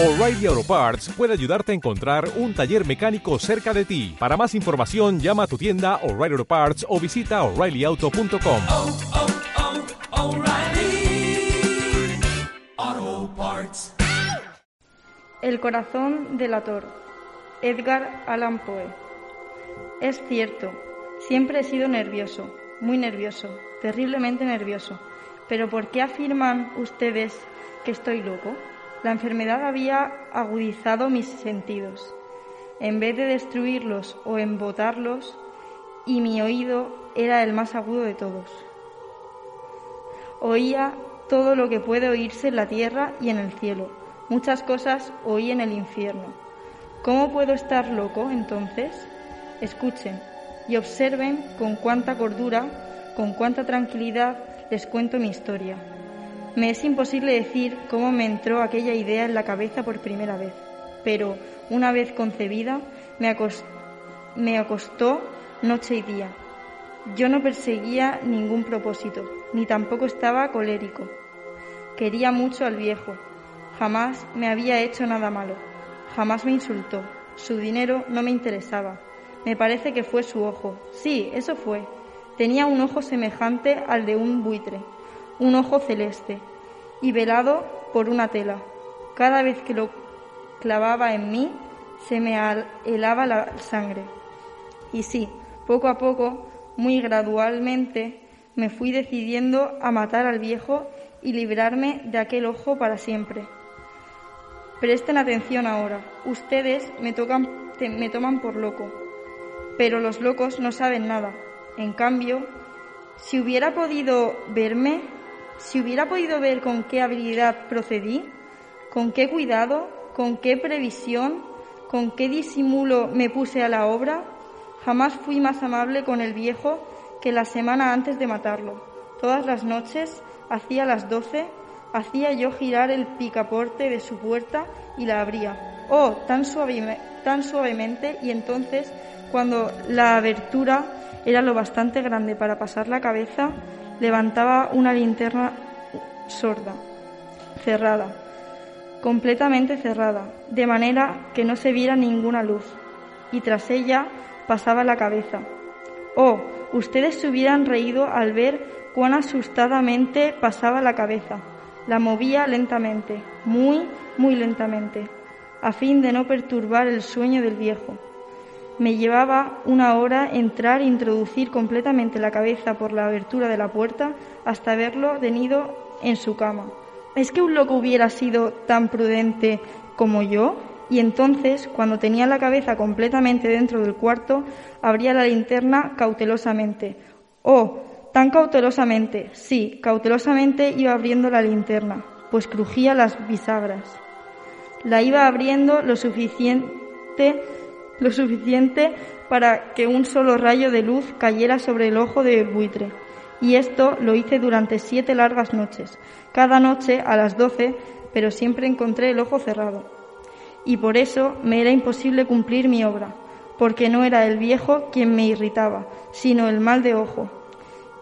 O'Reilly Auto Parts puede ayudarte a encontrar un taller mecánico cerca de ti. Para más información, llama a tu tienda O'Reilly Auto Parts o visita oreillyauto.com. oh, oh, Parts. El corazón delator. Edgar Allan Poe. Es cierto, siempre he sido nervioso, muy nervioso, terriblemente nervioso. Pero ¿por qué afirman ustedes que estoy loco? La enfermedad había agudizado mis sentidos, en vez de destruirlos o embotarlos, y mi oído era el más agudo de todos. Oía todo lo que puede oírse en la tierra y en el cielo. Muchas cosas oí en el infierno. ¿Cómo puedo estar loco entonces? Escuchen y observen con cuánta cordura, con cuánta tranquilidad les cuento mi historia. Me es imposible decir cómo me entró aquella idea en la cabeza por primera vez, pero una vez concebida me, me acostó noche y día. Yo no perseguía ningún propósito, ni tampoco estaba colérico. Quería mucho al viejo. Jamás me había hecho nada malo. Jamás me insultó. Su dinero no me interesaba. Me parece que fue su ojo. Sí, eso fue. Tenía un ojo semejante al de un buitre, un ojo celeste, y velado por una tela. Cada vez que lo clavaba en mí, se me helaba la sangre. Y sí, poco a poco, muy gradualmente, me fui decidiendo a matar al viejo y librarme de aquel ojo para siempre. Presten atención ahora. Ustedes me, tocan, me toman por loco, pero los locos no saben nada. En cambio, si hubiera podido verme, si hubiera podido ver con qué habilidad procedí, con qué cuidado, con qué previsión, con qué disimulo me puse a la obra, jamás fui más amable con el viejo que la semana antes de matarlo. Todas las noches, hacía las doce, hacía yo girar el picaporte de su puerta y la abría. Oh, tan, tan suavemente, y entonces, cuando la abertura era lo bastante grande para pasar la cabeza, levantaba una linterna sorda, cerrada, completamente cerrada, de manera que no se viera ninguna luz, y tras ella pasaba la cabeza. Oh, ustedes se hubieran reído al ver cuán asustadamente pasaba la cabeza. La movía lentamente, muy, muy lentamente, a fin de no perturbar el sueño del viejo. Me llevaba una hora entrar e introducir completamente la cabeza por la abertura de la puerta hasta verlo tenido en su cama. ¿Es que un loco hubiera sido tan prudente como yo? Y entonces, cuando tenía la cabeza completamente dentro del cuarto, abría la linterna cautelosamente. Oh, tan cautelosamente, sí, cautelosamente iba abriendo la linterna, pues crujía las bisagras. La iba abriendo lo suficiente lo suficiente para que un solo rayo de luz cayera sobre el ojo del buitre. Y esto lo hice durante siete largas noches, cada noche a las doce, pero siempre encontré el ojo cerrado. Y por eso me era imposible cumplir mi obra, porque no era el viejo quien me irritaba, sino el mal de ojo.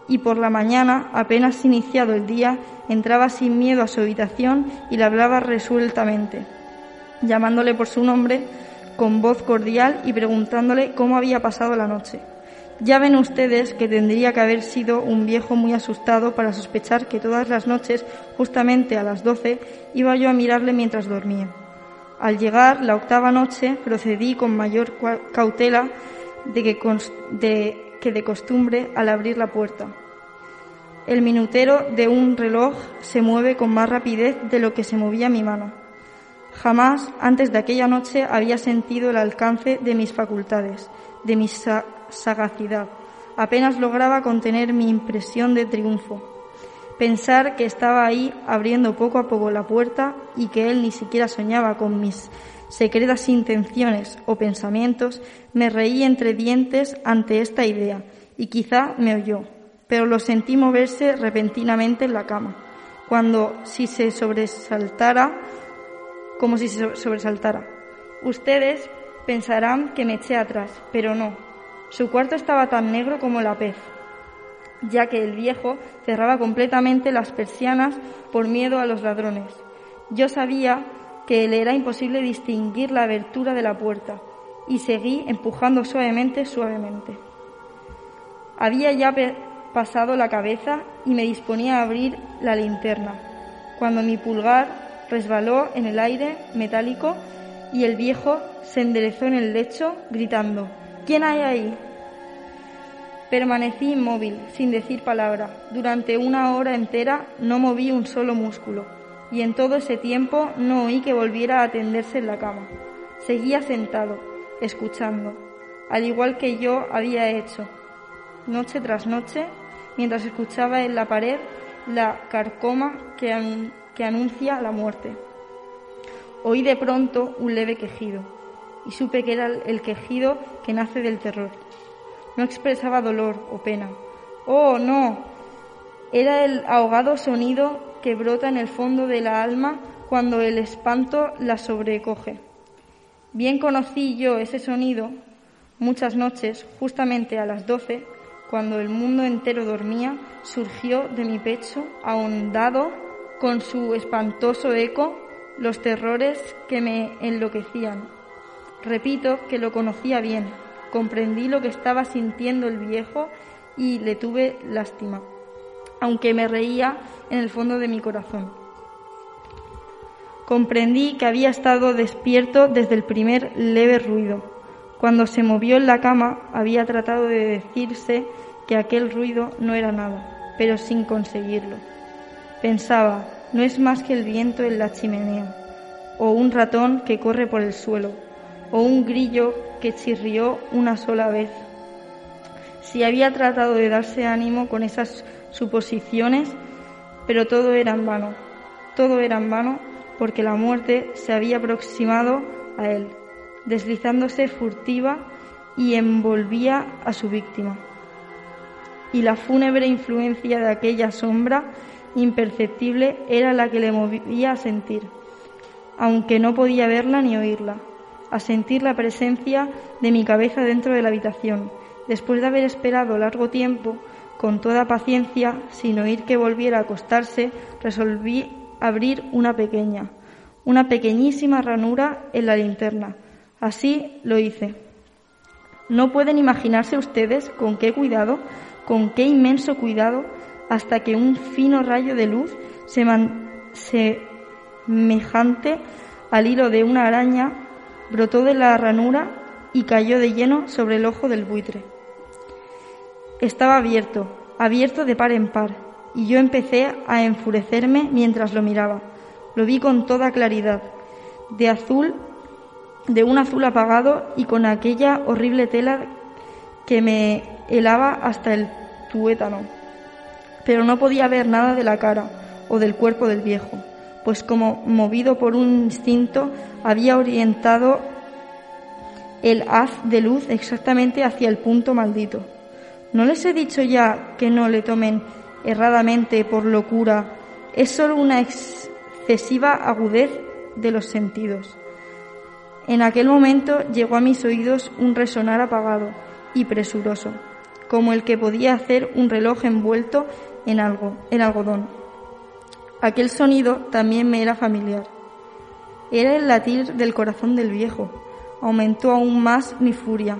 Y por la mañana, apenas iniciado el día, entraba sin miedo a su habitación y le hablaba resueltamente, llamándole por su nombre, con voz cordial y preguntándole cómo había pasado la noche. Ya ven ustedes que tendría que haber sido un viejo muy asustado para sospechar que todas las noches, justamente a las doce, iba yo a mirarle mientras dormía. Al llegar la octava noche procedí con mayor cautela de que, de, que de costumbre al abrir la puerta. El minutero de un reloj se mueve con más rapidez de lo que se movía mi mano. Jamás antes de aquella noche había sentido el alcance de mis facultades, de mi sa sagacidad. Apenas lograba contener mi impresión de triunfo. Pensar que estaba ahí abriendo poco a poco la puerta y que él ni siquiera soñaba con mis secretas intenciones o pensamientos, me reí entre dientes ante esta idea y quizá me oyó, pero lo sentí moverse repentinamente en la cama, cuando si se sobresaltara como si se sobresaltara. Ustedes pensarán que me eché atrás, pero no. Su cuarto estaba tan negro como la pez, ya que el viejo cerraba completamente las persianas por miedo a los ladrones. Yo sabía que le era imposible distinguir la abertura de la puerta y seguí empujando suavemente, suavemente. Había ya pasado la cabeza y me disponía a abrir la linterna, cuando mi pulgar resbaló en el aire metálico y el viejo se enderezó en el lecho gritando ¿Quién hay ahí? Permanecí inmóvil, sin decir palabra. Durante una hora entera no moví un solo músculo, y en todo ese tiempo no oí que volviera a tenderse en la cama. Seguía sentado, escuchando, al igual que yo había hecho, noche tras noche, mientras escuchaba en la pared la carcoma que, que anuncia la muerte. Oí de pronto un leve quejido, y supe que era el quejido que nace del terror. No expresaba dolor o pena. Oh, no. Era el ahogado sonido que brota en el fondo de la alma cuando el espanto la sobrecoge. Bien conocí yo ese sonido muchas noches, justamente a las doce, cuando el mundo entero dormía, surgió de mi pecho, ahondado con su espantoso eco, los terrores que me enloquecían. Repito que lo conocía bien, comprendí lo que estaba sintiendo el viejo y le tuve lástima, aunque me reía en el fondo de mi corazón. Comprendí que había estado despierto desde el primer leve ruido. Cuando se movió en la cama había tratado de decirse que aquel ruido no era nada, pero sin conseguirlo. Pensaba, no es más que el viento en la chimenea, o un ratón que corre por el suelo, o un grillo que chirrió una sola vez. Si había tratado de darse ánimo con esas suposiciones, pero todo era en vano. Todo era en vano porque la muerte se había aproximado a él, deslizándose furtiva y envolvía a su víctima. Y la fúnebre influencia de aquella sombra imperceptible era la que le movía a sentir, aunque no podía verla ni oírla a sentir la presencia de mi cabeza dentro de la habitación. Después de haber esperado largo tiempo, con toda paciencia, sin oír que volviera a acostarse, resolví abrir una pequeña, una pequeñísima ranura en la linterna. Así lo hice. No pueden imaginarse ustedes con qué cuidado, con qué inmenso cuidado, hasta que un fino rayo de luz semejante al hilo de una araña brotó de la ranura y cayó de lleno sobre el ojo del buitre. Estaba abierto, abierto de par en par, y yo empecé a enfurecerme mientras lo miraba. Lo vi con toda claridad, de azul, de un azul apagado y con aquella horrible tela que me helaba hasta el tuétano. Pero no podía ver nada de la cara o del cuerpo del viejo pues como movido por un instinto había orientado el haz de luz exactamente hacia el punto maldito. ¿No les he dicho ya que no le tomen erradamente por locura? Es solo una excesiva agudez de los sentidos. En aquel momento llegó a mis oídos un resonar apagado y presuroso, como el que podía hacer un reloj envuelto en algo, en algodón. Aquel sonido también me era familiar. Era el latir del corazón del viejo. Aumentó aún más mi furia,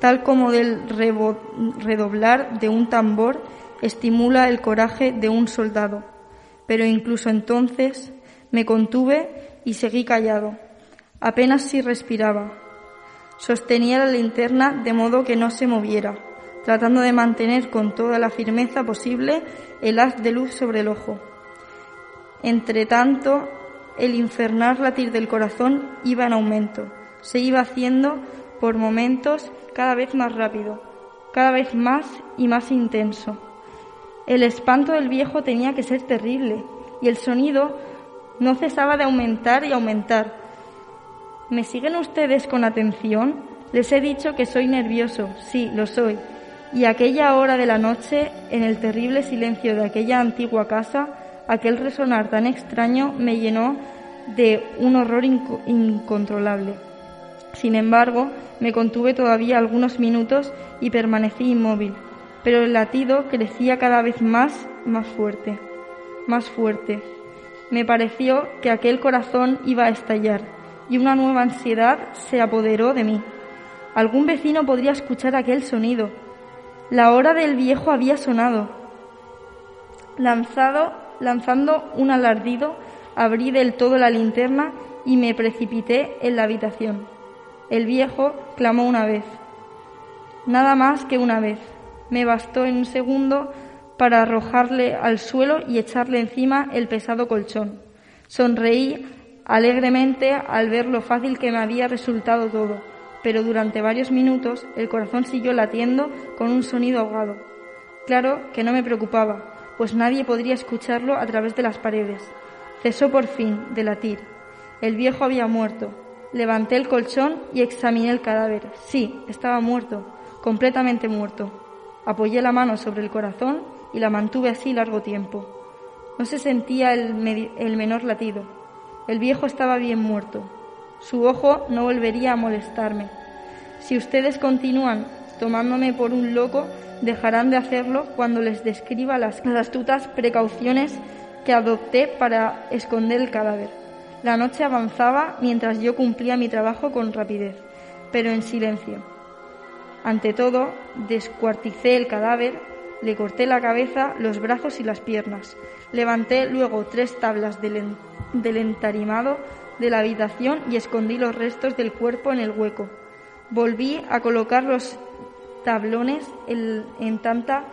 tal como del redoblar de un tambor estimula el coraje de un soldado. Pero incluso entonces me contuve y seguí callado. Apenas si respiraba. Sostenía la linterna de modo que no se moviera, tratando de mantener con toda la firmeza posible el haz de luz sobre el ojo. Entre tanto, el infernal latir del corazón iba en aumento, se iba haciendo por momentos cada vez más rápido, cada vez más y más intenso. El espanto del viejo tenía que ser terrible y el sonido no cesaba de aumentar y aumentar. ¿Me siguen ustedes con atención? Les he dicho que soy nervioso, sí, lo soy. Y aquella hora de la noche, en el terrible silencio de aquella antigua casa, Aquel resonar tan extraño me llenó de un horror incontrolable. Sin embargo, me contuve todavía algunos minutos y permanecí inmóvil, pero el latido crecía cada vez más, más fuerte, más fuerte, Me pareció que aquel corazón iba a estallar y una nueva ansiedad se apoderó de mí. Algún vecino podría escuchar aquel sonido. La hora del viejo había sonado. Lanzado, lanzando un alardido, abrí del todo la linterna y me precipité en la habitación. El viejo clamó una vez, nada más que una vez. Me bastó en un segundo para arrojarle al suelo y echarle encima el pesado colchón. Sonreí alegremente al ver lo fácil que me había resultado todo, pero durante varios minutos el corazón siguió latiendo con un sonido ahogado. Claro que no me preocupaba, pues nadie podría escucharlo a través de las paredes. Cesó por fin de latir. El viejo había muerto. Levanté el colchón y examiné el cadáver. Sí, estaba muerto, completamente muerto. Apoyé la mano sobre el corazón y la mantuve así largo tiempo. No se sentía el, el menor latido. El viejo estaba bien muerto. Su ojo no volvería a molestarme. Si ustedes continúan tomándome por un loco, dejarán de hacerlo cuando les describa las astutas precauciones que adopté para esconder el cadáver. La noche avanzaba mientras yo cumplía mi trabajo con rapidez, pero en silencio. Ante todo, descuarticé el cadáver, le corté la cabeza, los brazos y las piernas. Levanté luego tres tablas del, entarimado de la habitación y escondí los restos del cuerpo en el hueco. Volví a colocar los tablones en tanta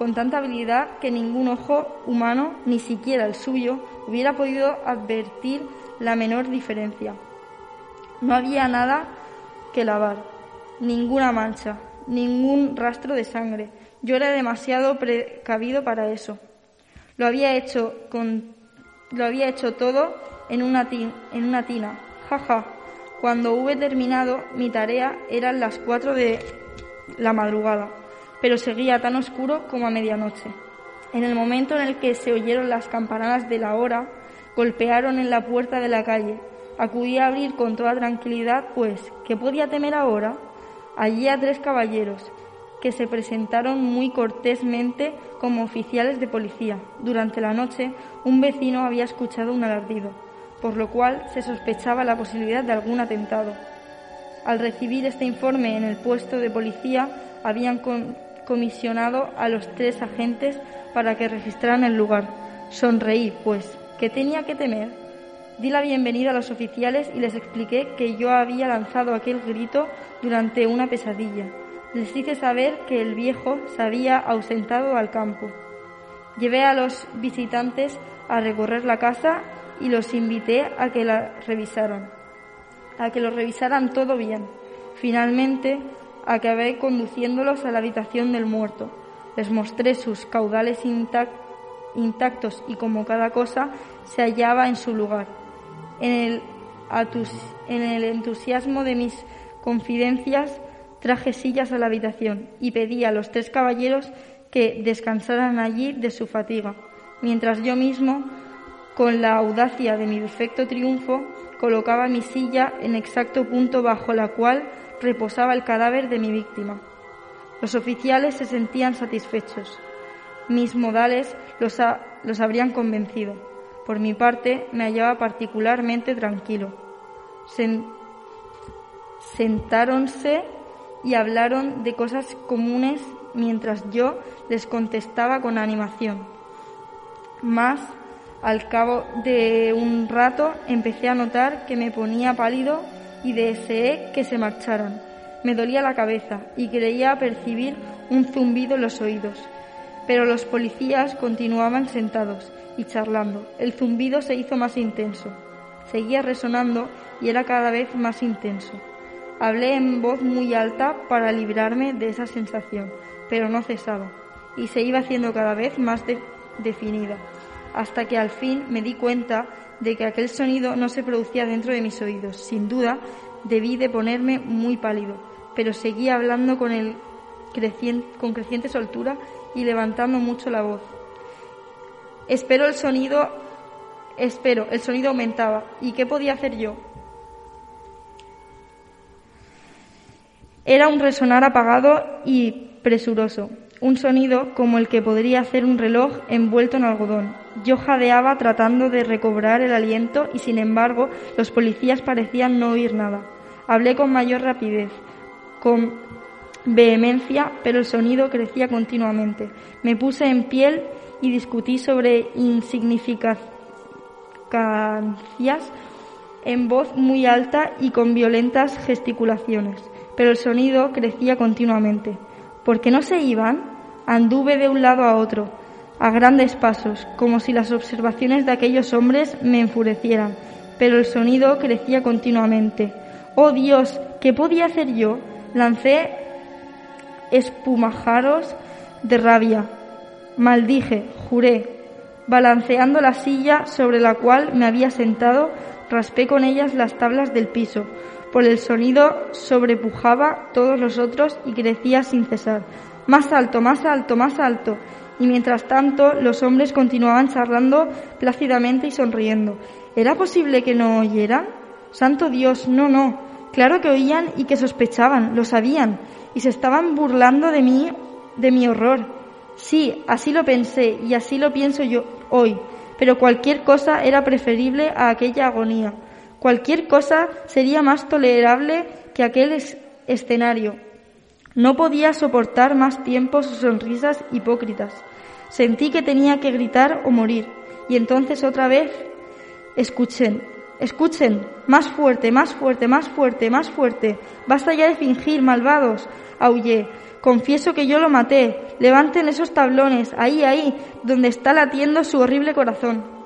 con tanta habilidad que ningún ojo humano, ni siquiera el suyo, hubiera podido advertir la menor diferencia. No había nada que lavar, ninguna mancha, ningún rastro de sangre. Yo era demasiado precavido para eso. Lo había hecho con lo había hecho todo en una, tina. Jaja. Cuando hube terminado mi tarea eran las cuatro de la madrugada pero seguía tan oscuro como a medianoche. En el momento en el que se oyeron las campanadas de la hora, golpearon en la puerta de la calle. Acudí a abrir con toda tranquilidad, pues, ¿qué podía temer ahora? Allí a tres caballeros, que se presentaron muy cortésmente como oficiales de policía. Durante la noche, un vecino había escuchado un alardido, por lo cual se sospechaba la posibilidad de algún atentado. Al recibir este informe en el puesto de policía, habían comisionado a los tres agentes para que registraran el lugar. Sonreí, pues, ¿qué tenía que temer? Di la bienvenida a los oficiales y les expliqué que yo había lanzado aquel grito durante una pesadilla. Les hice saber que el viejo se había ausentado al campo. Llevé a los visitantes a recorrer la casa y los invité a que la revisaran, a que lo revisaran todo bien. Finalmente acabé conduciéndolos a la habitación del muerto. Les mostré sus caudales intactos y como cada cosa se hallaba en su lugar. En el, en el entusiasmo de mis confidencias traje sillas a la habitación y pedí a los tres caballeros que descansaran allí de su fatiga, mientras yo mismo, con la audacia de mi perfecto triunfo, colocaba mi silla en exacto punto bajo la cual reposaba el cadáver de mi víctima. Los oficiales se sentían satisfechos. Mis modales los, los habrían convencido. Por mi parte, me hallaba particularmente tranquilo. sentáronse y hablaron de cosas comunes mientras yo les contestaba con animación. Más, al cabo de un rato, empecé a notar que me ponía pálido y deseé que se marcharan. Me dolía la cabeza y creía percibir un zumbido en los oídos. Pero los policías continuaban sentados y charlando. El zumbido se hizo más intenso. Seguía resonando y era cada vez más intenso. Hablé en voz muy alta para librarme de esa sensación, pero no cesaba y se iba haciendo cada vez más definida, hasta que al fin me di cuenta de que aquel sonido no se producía dentro de mis oídos. Sin duda, debí de ponerme muy pálido, pero seguía hablando con, el con creciente soltura y levantando mucho la voz. Espero el sonido, espero, el sonido aumentaba. ¿Y qué podía hacer yo? Era un resonar apagado y presuroso, un sonido como el que podría hacer un reloj envuelto en algodón. Yo jadeaba tratando de recobrar el aliento y sin embargo los policías parecían no oír nada. Hablé con mayor rapidez, con vehemencia, pero el sonido crecía continuamente. Me puse en piel y discutí sobre insignificancias en voz muy alta y con violentas gesticulaciones, pero el sonido crecía continuamente. ¿Por qué no se iban? Anduve de un lado a otro, a grandes pasos, como si las observaciones de aquellos hombres me enfurecieran, pero el sonido crecía continuamente. ¡Oh Dios! ¿Qué podía hacer yo? Lancé espumajaros de rabia. Maldije, juré, balanceando la silla sobre la cual me había sentado, raspé con ellas las tablas del piso. Por el sonido sobrepujaba todos los otros y crecía sin cesar. Más alto, más alto, más alto. Y mientras tanto los hombres continuaban charlando plácidamente y sonriendo. ¿Era posible que no oyeran? Santo Dios, no, no. Claro que oían y que sospechaban, lo sabían, y se estaban burlando de mí, de mi horror. Sí, así lo pensé y así lo pienso yo hoy, pero cualquier cosa era preferible a aquella agonía. Cualquier cosa sería más tolerable que aquel escenario. No podía soportar más tiempo sus sonrisas hipócritas. Sentí que tenía que gritar o morir. Y entonces otra vez, escuchen, escuchen, más fuerte, más fuerte, más fuerte, más fuerte. Basta ya de fingir, malvados. Aullé. Confieso que yo lo maté. Levanten esos tablones, ahí, ahí, donde está latiendo su horrible corazón.